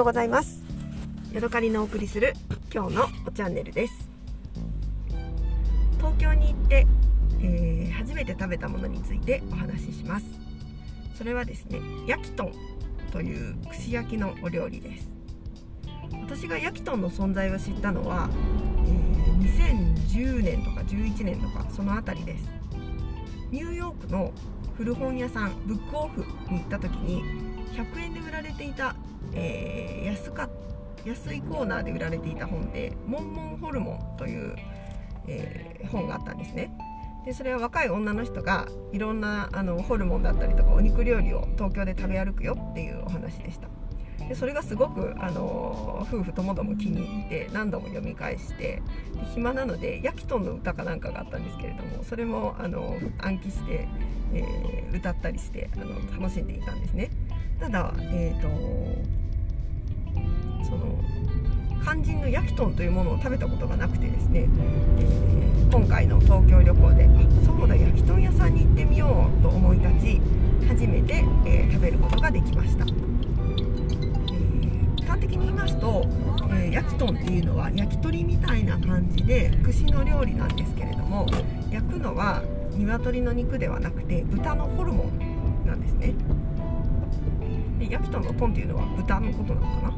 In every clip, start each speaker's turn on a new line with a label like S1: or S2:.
S1: ようございます。ヤドカリのお送りする今日のおチャンネルです。東京に行って、えー初めて食べたものについてお話しします。それはですね焼き豚という串焼きのお料理です。私が焼き豚の存在を知ったのは、えー2010年とか11年とかそのあたりです。ニューヨークの古本屋さんブックオフに行った時に100円で売られていた、えー安か安いコーナーで売られていた本で「モンモンホルモン」という、えー本があったんですね。でそれは若い女の人がいろんなあのホルモンだったりとかお肉料理を東京で食べ歩くよっていうお話でした。でそれがすごく、あの夫婦ともども気に入って何度も読み返してで暇なので「ヤキトンの歌」かなんかがあったんですけれどもそれもあの暗記して、えー歌ったりしてあの楽しんでいたんですね。ただえっ、とその肝心のヤキトンというものを食べたことがなくてですね、えー今回の東京旅行であそうだヤキトン屋さんに行ってみようと思い立ち初めて、えー食べることができました、えー端的に言いますと、えーヤキトンっていうのは焼き鳥みたいな感じで串の料理なんですけれども焼くのは鶏の肉ではなくて豚のホルモンなんですね。でヤキトンのトンっていうのは豚のことなのか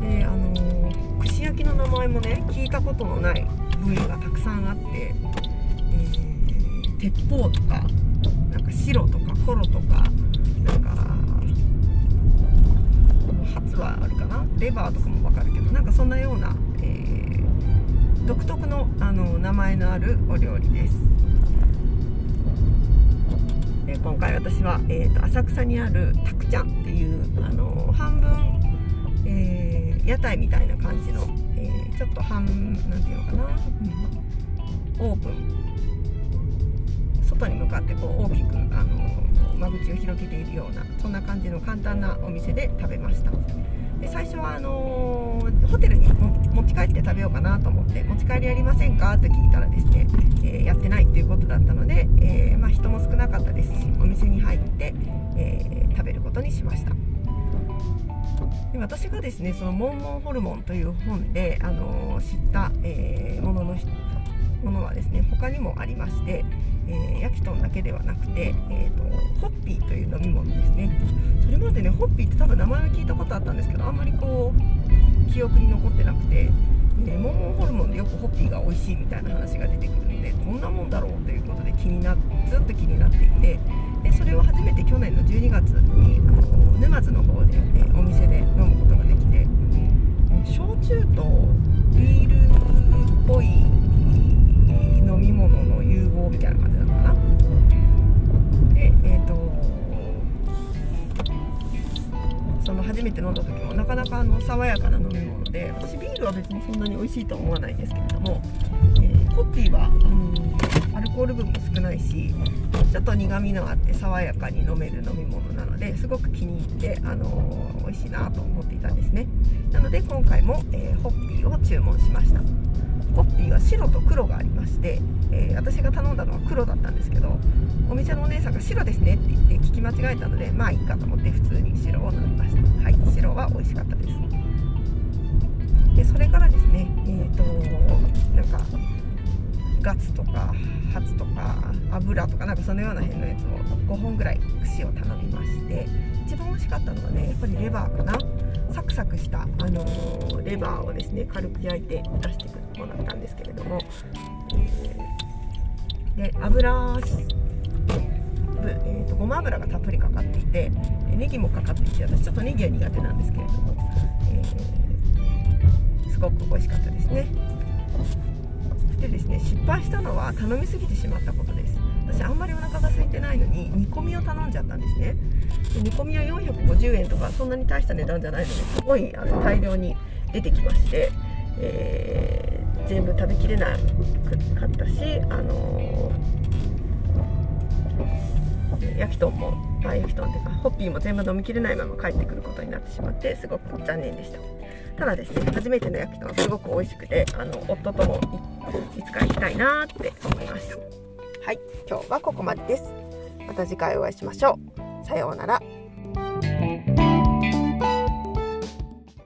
S1: な？であのー串焼きの名前もね聞いたことのない部位がたくさんあって、えー鉄砲とかなんか白とかコロとかなんかハツはあるかな？レバーとかもわかるけどなんかそんなような、えー独特のあの名前のあるお料理です。で今回私は、えーと浅草にあるたくちゃんっていうあの半分、えー屋台みたいな感じの、えーちょっと半なんていうのかな、オープン。外に向かってこう大きくあの間口を広げているようなそんな感じの簡単なお店で食べました。で最初はあのホテル食べようかなと思って持ち帰りやりませんかと聞いたらですね、えーやってないということだったので、えーまあ、人も少なかったです。しお店に入って、えー食べることにしました。で私がですねその「モンモンホルモン」という本で、あのー知った、えーもののものはですね他にもありまして、えーヤキトンだけではなくて、えー、とホッピーという飲み物ですね。それまでねホッピーって多分名前は聞いたことあったんですけどあんまりこう記憶に残ってなくて、レモンホルモンでよくホッピーが美味しいみたいな話が出てくるんでどんなもんだろうということで気になずっと気になっていてでそれを初めて去年の12月にあの沼津の方で、えお店で飲むことができて、焼酎とビールっぽいなかなかあの爽やかな飲み物で私ビールは別にそんなに美味しいと思わないんですけれども、えーホッピーはあのアルコール分も少ないしちょっと苦みのあって爽やかに飲める飲み物なのですごく気に入って、あの美味しいなと思っていたんですね。なので今回も、えーホッピーを注文しました。ホッピーは白と黒がありまして、えー私が頼んだのは黒だったんですけどお店のお姉さんが白ですねって言って聞き間違えたのでまあいいかと思って普通に白を飲みました。はい。ガツとかハツとか油とかなんかそのような辺のやつを5本ぐらい串を頼みまして一番美味しかったのはねやっぱりレバーかな。サクサクした、あのーレバーをですね軽く焼いて出してくるものだったんですけれども、えーで油えーとごま油がたっぷりかかっていてネギもかかっていて私ちょっとネギは苦手なんですけれども、えーすごく美味しかったですね。でですね失敗したのは頼みすぎてしまったことです。私あんまりお腹が空いてないのに煮込みを頼んじゃったんですね。で煮込みは450円とかそんなに大した値段じゃないのですごいあの大量に出てきまして、えー全部食べきれなかったしあのー焼き豚もあ焼き豚っていうかホッピーも全部飲みきれないまま帰ってくることになってしまってすごく残念でした。ただですね初めての焼き豚すごく美味しくてあの夫ともいいつか行きたいなって思います。はい今日はここまでです。また次回お会いしましょう。さようなら。